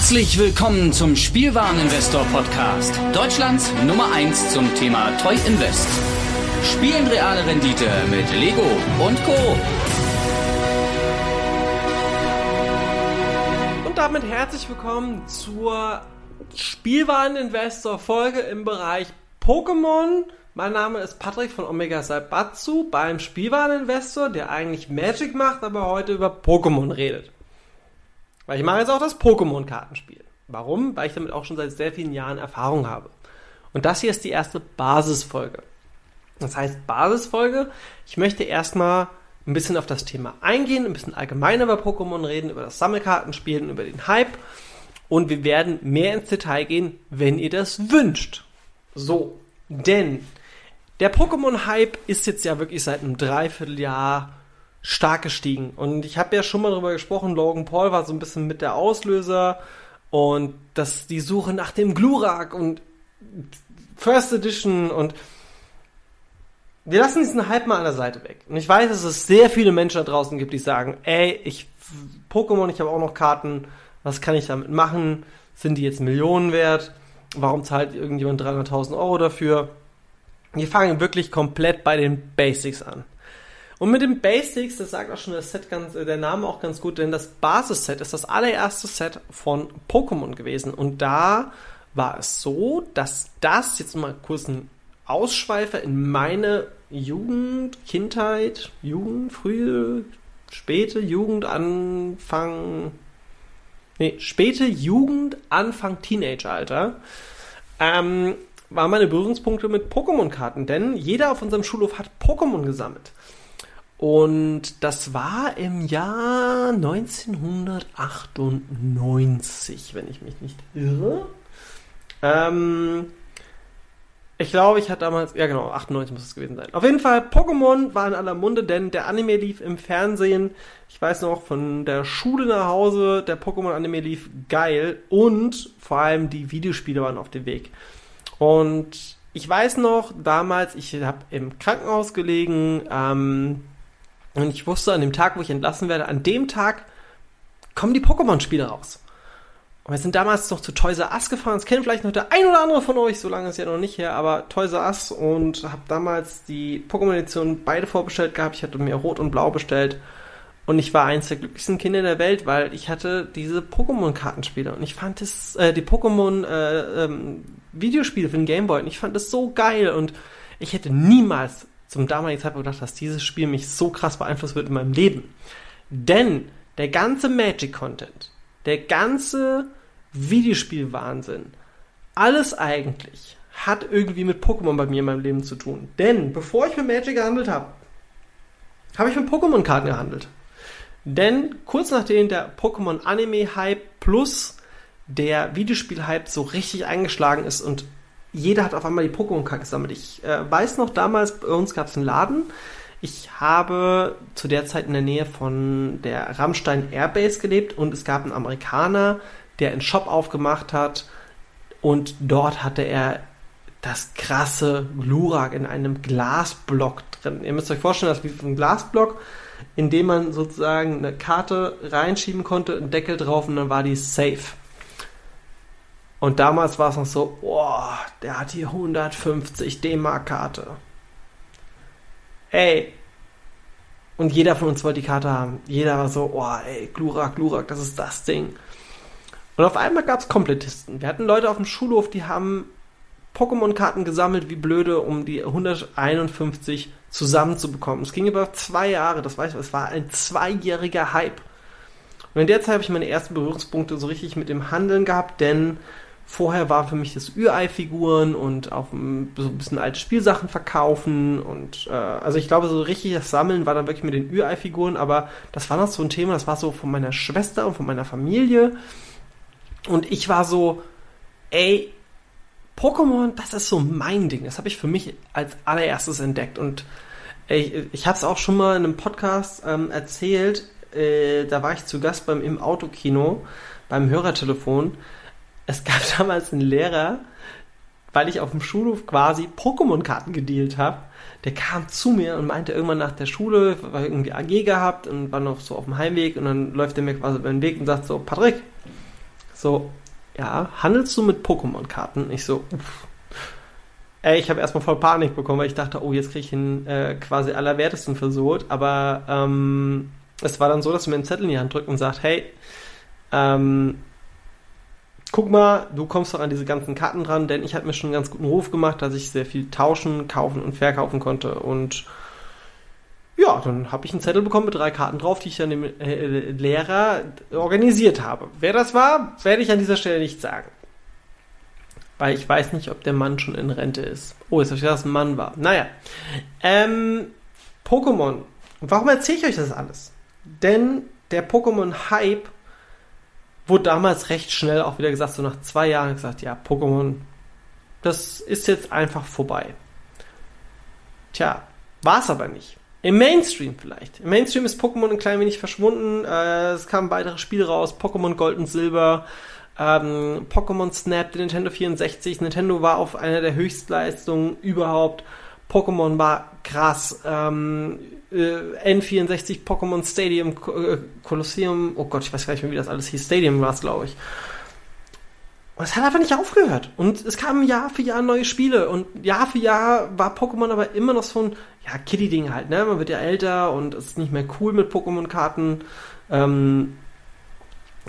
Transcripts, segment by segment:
Herzlich willkommen zum Spielwareninvestor Podcast. Deutschlands Nummer 1 zum Thema Toy Invest. Spielen reale Rendite mit Lego und Co. Und damit herzlich willkommen zur Spielwareninvestor Folge im Bereich Pokémon. Mein Name ist Patrick von Omega Saibatsu beim Spielwareninvestor, der eigentlich Magic macht, aber heute über Pokémon redet. Weil ich mache jetzt auch das Pokémon-Kartenspiel. Warum? Weil ich damit auch schon seit sehr vielen Jahren Erfahrung habe. Und das hier ist die erste Basisfolge. Das heißt Basisfolge, ich möchte erstmal ein bisschen auf das Thema eingehen, ein bisschen allgemeiner über Pokémon reden, über das Sammelkartenspiel und über den Hype. Und wir werden mehr ins Detail gehen, wenn ihr das wünscht. So, denn der Pokémon-Hype ist jetzt ja wirklich seit einem Dreivierteljahr stark gestiegen. Und ich habe ja schon mal darüber gesprochen, Logan Paul war so ein bisschen mit der Auslöser und dass die Suche nach dem Glurak und First Edition und wir lassen diesen Hype mal an der Seite weg. Und ich weiß, dass es sehr viele Menschen da draußen gibt, die sagen, ey, ich Pokémon, ich habe auch noch Karten, was kann ich damit machen? Sind die jetzt Millionen wert? Warum zahlt irgendjemand 300.000 Euro dafür? Wir fangen wirklich komplett bei den Basics an. Und mit den Basics, das sagt auch schon das Set ganz, äh, der Name auch ganz gut, denn das Basisset ist das allererste Set von Pokémon gewesen. Und da war es so, dass das, jetzt mal kurz ein Ausschweifer in meine Jugend, Kindheit, Jugend, frühe, späte Jugend, Anfang, nee, späte Jugend, Anfang Teenageralter, ähm, waren meine Berührungspunkte mit Pokémon-Karten, denn jeder auf unserem Schulhof hat Pokémon gesammelt. Und das war im Jahr 1998, wenn ich mich nicht irre. Ähm, ich glaube, ich hatte damals, ja genau, 98 muss es gewesen sein. Auf jeden Fall, Pokémon war in aller Munde, denn der Anime lief im Fernsehen. Ich weiß noch, von der Schule nach Hause, der Pokémon-Anime lief geil und vor allem die Videospiele waren auf dem Weg. Und ich weiß noch, damals, ich habe im Krankenhaus gelegen, ähm, und ich wusste an dem Tag, wo ich entlassen werde, an dem Tag kommen die Pokémon-Spiele raus. Und wir sind damals noch zu Toys R Us gefahren. Das kennt vielleicht noch der ein oder andere von euch, so lange ist ja noch nicht her, aber Toys R Us und habe damals die Pokémon-Edition beide vorbestellt gehabt. Ich hatte mir Rot und Blau bestellt. Und ich war eins der glücklichsten Kinder der Welt, weil ich hatte diese Pokémon-Kartenspiele und ich fand es, äh, die Pokémon äh, ähm, Videospiele für den Gameboy und ich fand es so geil und ich hätte niemals zum damaligen Zeitpunkt gedacht, dass dieses Spiel mich so krass beeinflusst wird in meinem Leben. Denn der ganze Magic-Content, der ganze Videospiel-Wahnsinn, alles eigentlich hat irgendwie mit Pokémon bei mir in meinem Leben zu tun. Denn bevor ich mit Magic gehandelt habe, habe ich mit Pokémon-Karten gehandelt. Denn kurz nachdem der Pokémon-Anime-Hype plus der Videospiel-Hype so richtig eingeschlagen ist und jeder hat auf einmal die Pokémon-Karten gesammelt. Ich äh, weiß noch, damals bei uns gab es einen Laden. Ich habe zu der Zeit in der Nähe von der Rammstein Airbase gelebt und es gab einen Amerikaner, der einen Shop aufgemacht hat und dort hatte er das krasse Glurak in einem Glasblock drin. Ihr müsst euch vorstellen, das ist wie ein Glasblock, in dem man sozusagen eine Karte reinschieben konnte, einen Deckel drauf und dann war die safe. Und damals war es noch so, boah, der hat hier 150 D-Mark-Karte. Ey. Und jeder von uns wollte die Karte haben. Jeder war so, oh, ey, Glurak, Glurak, das ist das Ding. Und auf einmal gab es Komplettisten. Wir hatten Leute auf dem Schulhof, die haben Pokémon-Karten gesammelt, wie blöde, um die 151 zusammenzubekommen. Es ging über zwei Jahre, das weiß ich, es war ein zweijähriger Hype. Und in der Zeit habe ich meine ersten Berührungspunkte so richtig mit dem Handeln gehabt, denn Vorher war für mich das Ürei-Figuren und auch so ein bisschen alte Spielsachen verkaufen und äh, also ich glaube, so richtig das Sammeln war dann wirklich mit den Ürei-Figuren, aber das war noch so ein Thema, das war so von meiner Schwester und von meiner Familie und ich war so, ey, Pokémon, das ist so mein Ding. Das habe ich für mich als allererstes entdeckt und ich, ich habe es auch schon mal in einem Podcast ähm, erzählt. Äh, da war ich zu Gast beim im Autokino beim Hörertelefon es gab damals einen Lehrer, weil ich auf dem Schulhof quasi Pokémon-Karten gedealt habe. Der kam zu mir und meinte irgendwann nach der Schule, war irgendwie AG gehabt und war noch so auf dem Heimweg und dann läuft er mir quasi über den Weg und sagt so, Patrick, So, ja, handelst du mit Pokémon-Karten? Ich so, uff. Ey, ich habe erstmal voll Panik bekommen, weil ich dachte, oh, jetzt kriege ich ihn äh, quasi allerwertesten versucht. Aber ähm, es war dann so, dass er mir einen Zettel in die Hand drückt und sagt, hey, ähm, guck mal, du kommst doch an diese ganzen Karten dran, denn ich habe mir schon einen ganz guten Ruf gemacht, dass ich sehr viel tauschen, kaufen und verkaufen konnte. Und ja, dann habe ich einen Zettel bekommen mit drei Karten drauf, die ich dann dem äh, Lehrer organisiert habe. Wer das war, werde ich an dieser Stelle nicht sagen. Weil ich weiß nicht, ob der Mann schon in Rente ist. Oh, jetzt habe ich gedacht, dass ein Mann war. Naja. Ähm, Pokémon. Warum erzähle ich euch das alles? Denn der Pokémon-Hype wurde damals recht schnell auch wieder gesagt, so nach zwei Jahren gesagt, ja, Pokémon, das ist jetzt einfach vorbei. Tja, war es aber nicht. Im Mainstream vielleicht. Im Mainstream ist Pokémon ein klein wenig verschwunden. Äh, es kamen weitere Spiele raus, Pokémon Gold und Silber, ähm, Pokémon Snap, der Nintendo 64. Nintendo war auf einer der Höchstleistungen überhaupt. Pokémon war krass. Ähm, äh, N64 Pokémon Stadium äh, Colosseum, oh Gott, ich weiß gar nicht mehr, wie das alles hieß. Stadium war es, glaube ich. Und es hat einfach nicht aufgehört. Und es kamen Jahr für Jahr neue Spiele. Und Jahr für Jahr war Pokémon aber immer noch so ein, ja, Kitty-Ding halt, ne? Man wird ja älter und es ist nicht mehr cool mit Pokémon-Karten. Ähm,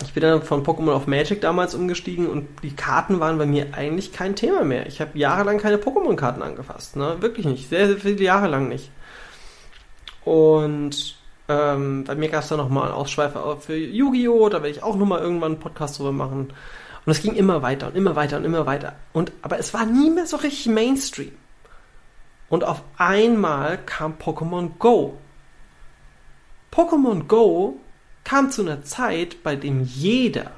ich bin dann von Pokémon auf Magic damals umgestiegen und die Karten waren bei mir eigentlich kein Thema mehr. Ich habe jahrelang keine Pokémon-Karten angefasst, ne? Wirklich nicht. Sehr, sehr viele Jahre lang nicht. Und ähm, bei mir gab es da nochmal einen Ausschweifer für Yu-Gi-Oh! Da werde ich auch nochmal irgendwann einen Podcast drüber machen. Und es ging immer weiter und immer weiter und immer weiter. Und, aber es war nie mehr so richtig Mainstream. Und auf einmal kam Pokémon Go. Pokémon Go kam zu einer Zeit, bei dem jeder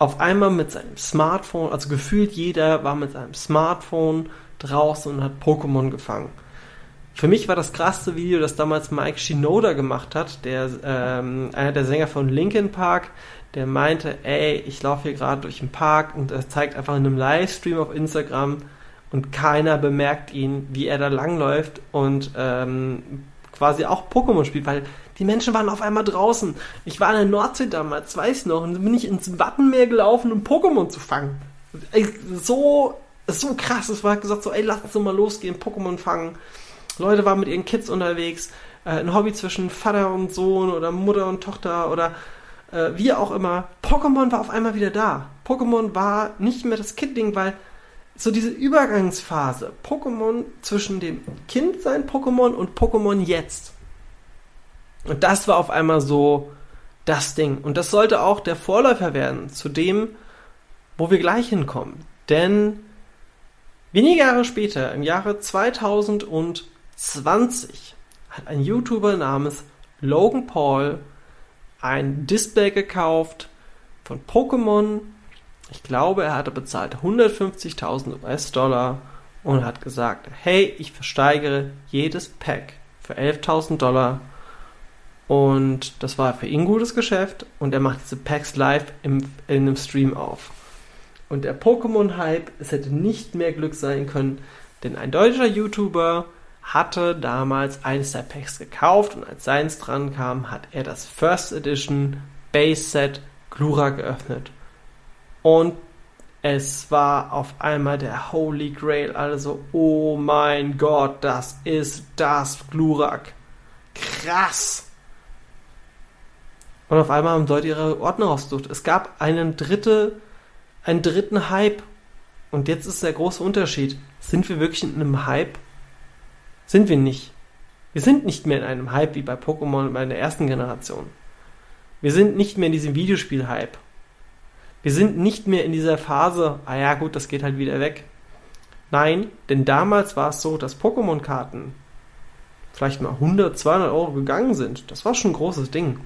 auf einmal mit seinem Smartphone, also gefühlt jeder war mit seinem Smartphone draußen und hat Pokémon gefangen. Für mich war das krasseste Video, das damals Mike Shinoda gemacht hat, der ähm, einer der Sänger von Linkin Park, der meinte, ey, ich laufe hier gerade durch den Park und er zeigt einfach in einem Livestream auf Instagram und keiner bemerkt ihn, wie er da langläuft und ähm, quasi auch Pokémon spielt, weil die Menschen waren auf einmal draußen. Ich war in der Nordsee damals, weiß noch, und bin ich ins Wattenmeer gelaufen, um Pokémon zu fangen. So, so krass, es war gesagt so, ey, lass uns doch mal losgehen, Pokémon fangen. Leute waren mit ihren Kids unterwegs, äh, ein Hobby zwischen Vater und Sohn oder Mutter und Tochter oder äh, wie auch immer. Pokémon war auf einmal wieder da. Pokémon war nicht mehr das Kid-Ding, weil so diese Übergangsphase, Pokémon zwischen dem Kindsein Pokémon und Pokémon jetzt. Und das war auf einmal so das Ding. Und das sollte auch der Vorläufer werden zu dem, wo wir gleich hinkommen. Denn wenige Jahre später, im Jahre 2020, hat ein YouTuber namens Logan Paul ein Display gekauft von Pokémon. Ich glaube, er hatte bezahlt 150.000 US-Dollar und hat gesagt, hey, ich versteigere jedes Pack für 11.000 Dollar. Und das war für ihn ein gutes Geschäft und er macht diese Packs live im, in einem Stream auf. Und der Pokémon-Hype, es hätte nicht mehr Glück sein können, denn ein deutscher YouTuber hatte damals eines der Packs gekauft und als seins dran kam, hat er das First Edition Base Set Glura geöffnet. Und es war auf einmal der Holy Grail, also oh mein Gott, das ist das Glurak. Krass! Und auf einmal haben Leute ihre Ordner rausgesucht. Es gab einen dritte, einen dritten Hype. Und jetzt ist der große Unterschied. Sind wir wirklich in einem Hype sind wir nicht. Wir sind nicht mehr in einem Hype wie bei Pokémon bei der ersten Generation. Wir sind nicht mehr in diesem Videospiel-Hype. Wir sind nicht mehr in dieser Phase, ah ja gut, das geht halt wieder weg. Nein, denn damals war es so, dass Pokémon-Karten vielleicht mal 100, 200 Euro gegangen sind. Das war schon ein großes Ding.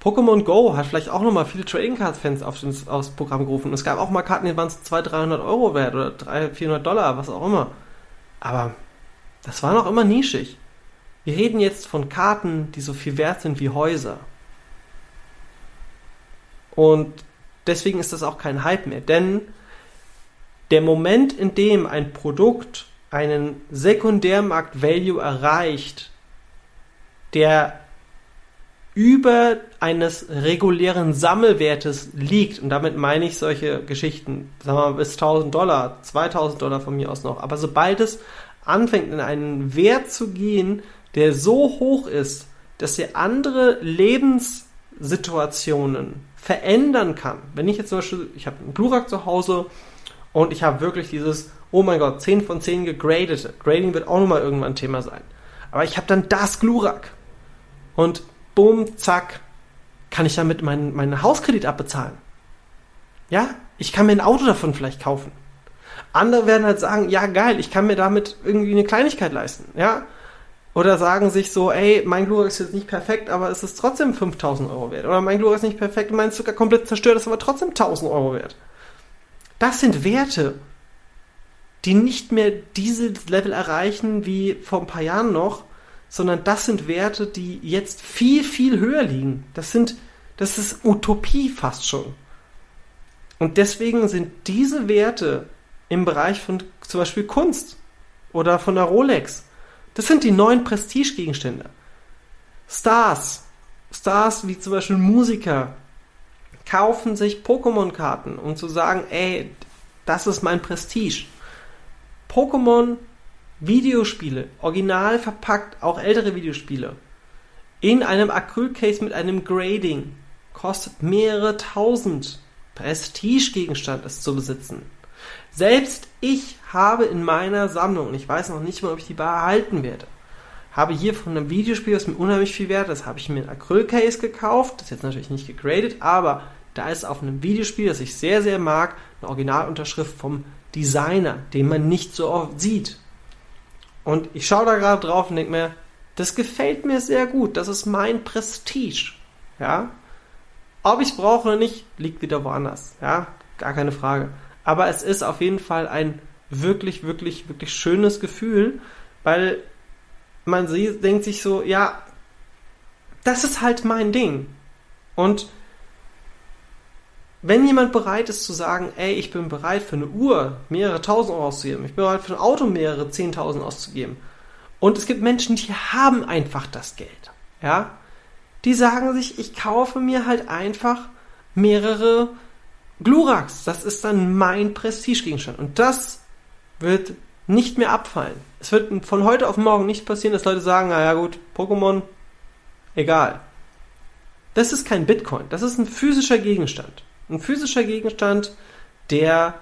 Pokémon Go hat vielleicht auch nochmal viele Trading Cards Fans auf das, aufs Programm gerufen. Es gab auch mal Karten, die waren 200, 300 Euro wert oder 300, 400 Dollar, was auch immer. Aber das war noch immer nischig. Wir reden jetzt von Karten, die so viel wert sind wie Häuser. Und deswegen ist das auch kein Hype mehr. Denn der Moment, in dem ein Produkt einen Sekundärmarkt-Value erreicht, der über eines regulären Sammelwertes liegt, und damit meine ich solche Geschichten, sagen wir mal bis 1000 Dollar, 2000 Dollar von mir aus noch, aber sobald es anfängt in einen Wert zu gehen, der so hoch ist, dass er andere Lebenssituationen verändern kann. Wenn ich jetzt zum Beispiel, ich habe einen Glurak zu Hause und ich habe wirklich dieses, oh mein Gott, 10 von 10 gegradete. Grading wird auch nochmal irgendwann Thema sein. Aber ich habe dann das Glurak. Und bumm, zack, kann ich damit meinen, meinen Hauskredit abbezahlen. Ja, ich kann mir ein Auto davon vielleicht kaufen. Andere werden halt sagen, ja geil, ich kann mir damit irgendwie eine Kleinigkeit leisten, ja. Oder sagen sich so, ey, mein Glurak ist jetzt nicht perfekt, aber es ist trotzdem 5000 Euro wert. Oder mein Glurak ist nicht perfekt, mein Zucker komplett zerstört, ist aber trotzdem 1000 Euro wert. Das sind Werte, die nicht mehr dieses Level erreichen wie vor ein paar Jahren noch, sondern das sind Werte, die jetzt viel, viel höher liegen. Das sind, das ist Utopie fast schon. Und deswegen sind diese Werte im Bereich von zum Beispiel Kunst oder von der Rolex, das sind die neuen Prestigegegenstände. Stars, Stars wie zum Beispiel Musiker, kaufen sich Pokémon-Karten, um zu sagen, ey, das ist mein Prestige. Pokémon Videospiele, original verpackt, auch ältere Videospiele, in einem Acrylcase mit einem Grading, kostet mehrere tausend. Prestigegegenstand es zu besitzen. Selbst ich habe in meiner Sammlung, und ich weiß noch nicht mal, ob ich die behalten werde, habe hier von einem Videospiel, das mir unheimlich viel wert ist, habe ich mir ein Acrylcase gekauft, das ist jetzt natürlich nicht gegradet, aber da ist auf einem Videospiel, das ich sehr, sehr mag, eine Originalunterschrift vom Designer, den man nicht so oft sieht. Und ich schaue da gerade drauf und denke mir, das gefällt mir sehr gut. Das ist mein Prestige. Ja. Ob ich es brauche oder nicht, liegt wieder woanders. Ja. Gar keine Frage. Aber es ist auf jeden Fall ein wirklich, wirklich, wirklich schönes Gefühl, weil man sieht, denkt sich so, ja, das ist halt mein Ding. Und wenn jemand bereit ist zu sagen, ey, ich bin bereit für eine Uhr mehrere tausend Euro auszugeben, ich bin bereit für ein Auto mehrere zehntausend auszugeben, und es gibt Menschen, die haben einfach das Geld, ja, die sagen sich, ich kaufe mir halt einfach mehrere Gluraks. Das ist dann mein Prestigegegenstand. Und das wird nicht mehr abfallen. Es wird von heute auf morgen nicht passieren, dass Leute sagen, naja gut, Pokémon, egal. Das ist kein Bitcoin, das ist ein physischer Gegenstand. Ein physischer Gegenstand, der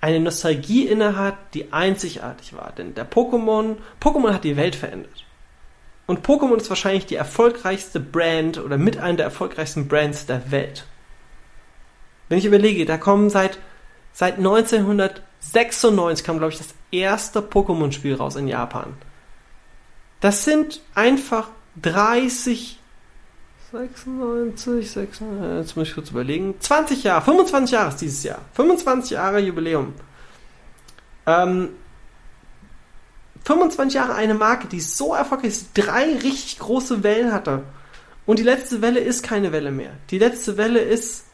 eine Nostalgie innehat, die einzigartig war. Denn der Pokémon, Pokémon hat die Welt verändert. Und Pokémon ist wahrscheinlich die erfolgreichste Brand oder mit einer der erfolgreichsten Brands der Welt. Wenn ich überlege, da kommen seit, seit 1996 kam, glaube ich, das erste Pokémon-Spiel raus in Japan. Das sind einfach 30 96, 96, jetzt muss ich kurz überlegen. 20 Jahre, 25 Jahre ist dieses Jahr. 25 Jahre Jubiläum. Ähm, 25 Jahre eine Marke, die so erfolgreich ist, drei richtig große Wellen hatte. Und die letzte Welle ist keine Welle mehr. Die letzte Welle ist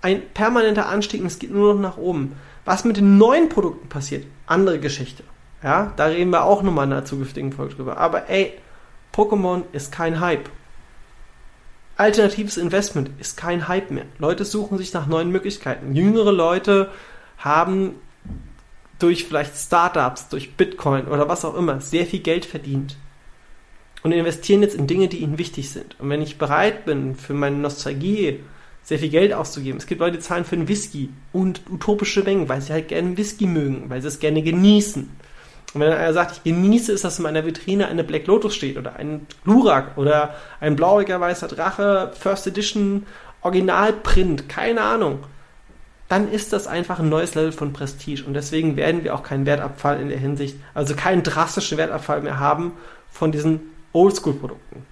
ein permanenter Anstieg und es geht nur noch nach oben. Was mit den neuen Produkten passiert, andere Geschichte. Ja, da reden wir auch nochmal in einer zukünftigen Folge drüber. Aber ey, Pokémon ist kein Hype alternatives Investment ist kein Hype mehr. Leute suchen sich nach neuen Möglichkeiten. Jüngere Leute haben durch vielleicht Startups, durch Bitcoin oder was auch immer sehr viel Geld verdient und investieren jetzt in Dinge, die ihnen wichtig sind. Und wenn ich bereit bin, für meine Nostalgie sehr viel Geld auszugeben, es gibt Leute, die zahlen für einen Whisky und utopische Mengen, weil sie halt gerne Whisky mögen, weil sie es gerne genießen. Und wenn einer sagt, ich genieße es, dass in meiner Vitrine eine Black Lotus steht oder ein Glurak oder ein blauiger weißer Drache, First Edition, Originalprint, keine Ahnung, dann ist das einfach ein neues Level von Prestige. Und deswegen werden wir auch keinen Wertabfall in der Hinsicht, also keinen drastischen Wertabfall mehr haben von diesen Oldschool-Produkten.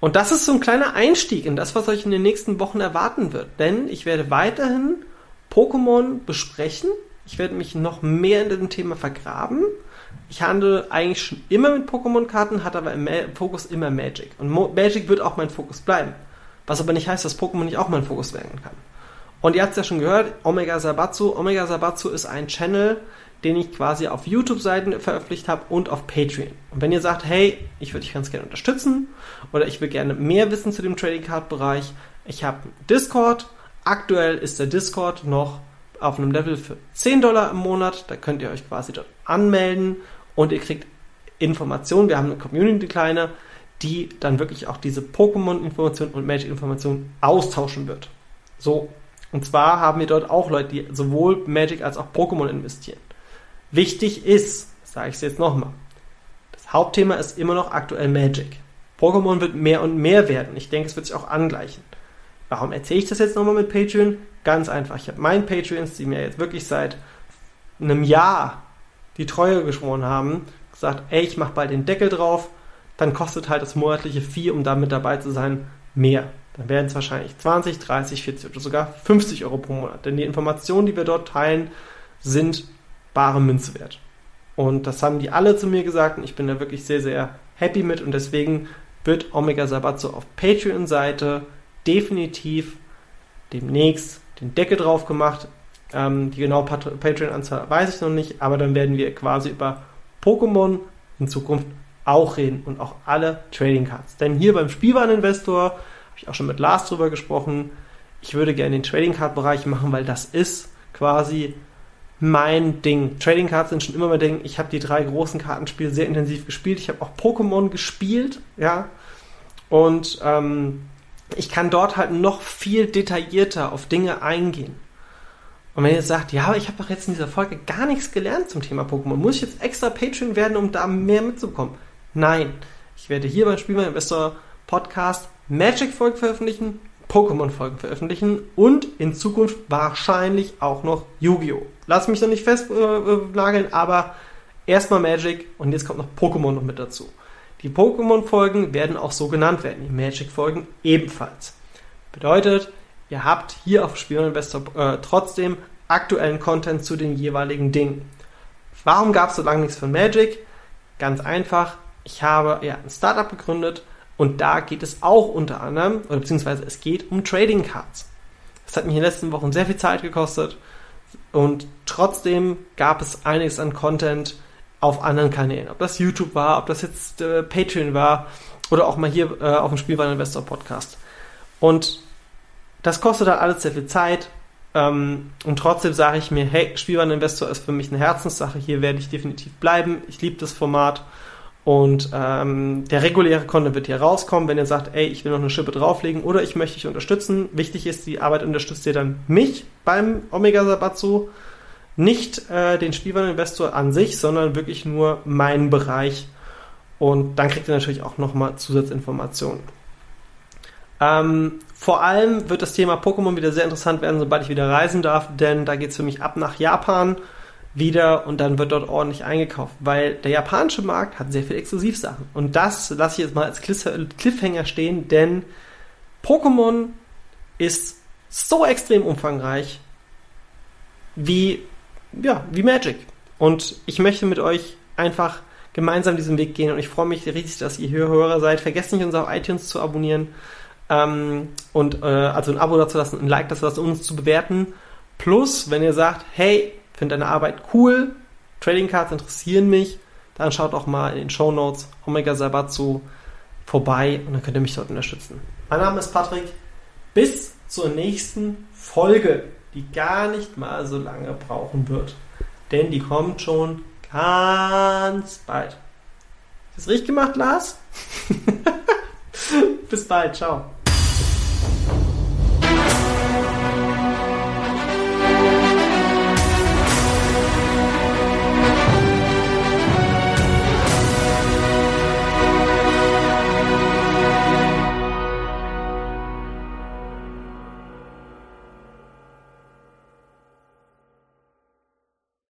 Und das ist so ein kleiner Einstieg in das, was euch in den nächsten Wochen erwarten wird. Denn ich werde weiterhin Pokémon besprechen ich werde mich noch mehr in diesem Thema vergraben. Ich handle eigentlich schon immer mit Pokémon-Karten, hatte aber im Fokus immer Magic. Und Magic wird auch mein Fokus bleiben. Was aber nicht heißt, dass Pokémon nicht auch mein Fokus werden kann. Und ihr habt es ja schon gehört, Omega Sabatsu. Omega Sabatsu ist ein Channel, den ich quasi auf YouTube-Seiten veröffentlicht habe und auf Patreon. Und wenn ihr sagt, hey, ich würde dich ganz gerne unterstützen oder ich will gerne mehr wissen zu dem Trading Card Bereich, ich habe Discord. Aktuell ist der Discord noch auf einem Level für 10 Dollar im Monat. Da könnt ihr euch quasi dort anmelden und ihr kriegt Informationen. Wir haben eine Community kleine, die dann wirklich auch diese Pokémon-Informationen und Magic-Informationen austauschen wird. So. Und zwar haben wir dort auch Leute, die sowohl Magic als auch Pokémon investieren. Wichtig ist, sage ich es jetzt nochmal, das Hauptthema ist immer noch aktuell Magic. Pokémon wird mehr und mehr werden. Ich denke, es wird sich auch angleichen. Warum erzähle ich das jetzt nochmal mit Patreon? Ganz einfach. Ich habe meinen Patreons, die mir jetzt wirklich seit einem Jahr die Treue geschworen haben, gesagt, ey, ich mache bald den Deckel drauf, dann kostet halt das monatliche Fee, um da mit dabei zu sein, mehr. Dann werden es wahrscheinlich 20, 30, 40 oder sogar 50 Euro pro Monat. Denn die Informationen, die wir dort teilen, sind bare Münze wert. Und das haben die alle zu mir gesagt und ich bin da wirklich sehr, sehr happy mit und deswegen wird Omega Sabatzo auf Patreon-Seite definitiv demnächst den Deckel drauf gemacht. Ähm, die genaue Patreon-Anzahl weiß ich noch nicht, aber dann werden wir quasi über Pokémon in Zukunft auch reden und auch alle Trading Cards. Denn hier beim Spielwareninvestor habe ich auch schon mit Lars drüber gesprochen. Ich würde gerne den Trading Card Bereich machen, weil das ist quasi mein Ding. Trading Cards sind schon immer mein Ding. Ich habe die drei großen Kartenspiele sehr intensiv gespielt. Ich habe auch Pokémon gespielt, ja. Und ähm, ich kann dort halt noch viel detaillierter auf Dinge eingehen. Und wenn ihr sagt, ja, aber ich habe doch jetzt in dieser Folge gar nichts gelernt zum Thema Pokémon, muss ich jetzt extra Patreon werden, um da mehr mitzukommen? Nein, ich werde hier beim Spielmann Investor Podcast Magic-Folgen veröffentlichen, Pokémon-Folgen veröffentlichen und in Zukunft wahrscheinlich auch noch Yu-Gi-Oh! Lass mich noch nicht festnageln, äh, aber erstmal Magic und jetzt kommt noch Pokémon noch mit dazu. Die Pokémon-Folgen werden auch so genannt werden, die Magic-Folgen ebenfalls. Bedeutet, ihr habt hier auf Spielinvestor äh, trotzdem aktuellen Content zu den jeweiligen Dingen. Warum gab es so lange nichts von Magic? Ganz einfach, ich habe ja ein Startup gegründet und da geht es auch unter anderem, oder beziehungsweise es geht um Trading Cards. Das hat mich in den letzten Wochen sehr viel Zeit gekostet und trotzdem gab es einiges an Content, auf anderen Kanälen. Ob das YouTube war, ob das jetzt äh, Patreon war oder auch mal hier äh, auf dem Spielwareninvestor Podcast. Und das kostet halt alles sehr viel Zeit. Ähm, und trotzdem sage ich mir, hey, Spielwareninvestor ist für mich eine Herzenssache. Hier werde ich definitiv bleiben. Ich liebe das Format. Und ähm, der reguläre Content wird hier rauskommen, wenn ihr sagt, ey, ich will noch eine Schippe drauflegen oder ich möchte dich unterstützen. Wichtig ist, die Arbeit unterstützt ihr dann mich beim Omega Sabatsu nicht äh, den Spielwareninvestor an sich, sondern wirklich nur meinen Bereich. Und dann kriegt ihr natürlich auch nochmal Zusatzinformationen. Ähm, vor allem wird das Thema Pokémon wieder sehr interessant werden, sobald ich wieder reisen darf, denn da geht es für mich ab nach Japan wieder und dann wird dort ordentlich eingekauft, weil der japanische Markt hat sehr viel Exklusivsachen. Und das lasse ich jetzt mal als Cliffhanger stehen, denn Pokémon ist so extrem umfangreich wie ja, wie Magic. Und ich möchte mit euch einfach gemeinsam diesen Weg gehen und ich freue mich riesig, dass ihr hier Hörer seid. Vergesst nicht, uns auf iTunes zu abonnieren ähm, und äh, also ein Abo dazu lassen, ein Like dazu lassen, uns zu bewerten. Plus, wenn ihr sagt, hey, finde deine Arbeit cool, Trading Cards interessieren mich, dann schaut auch mal in den Show Notes Omega Sabatsu vorbei und dann könnt ihr mich dort unterstützen. Mein Name ist Patrick. Bis zur nächsten Folge die gar nicht mal so lange brauchen wird. Denn die kommt schon ganz bald. Ist das richtig gemacht, Lars? Bis bald, ciao.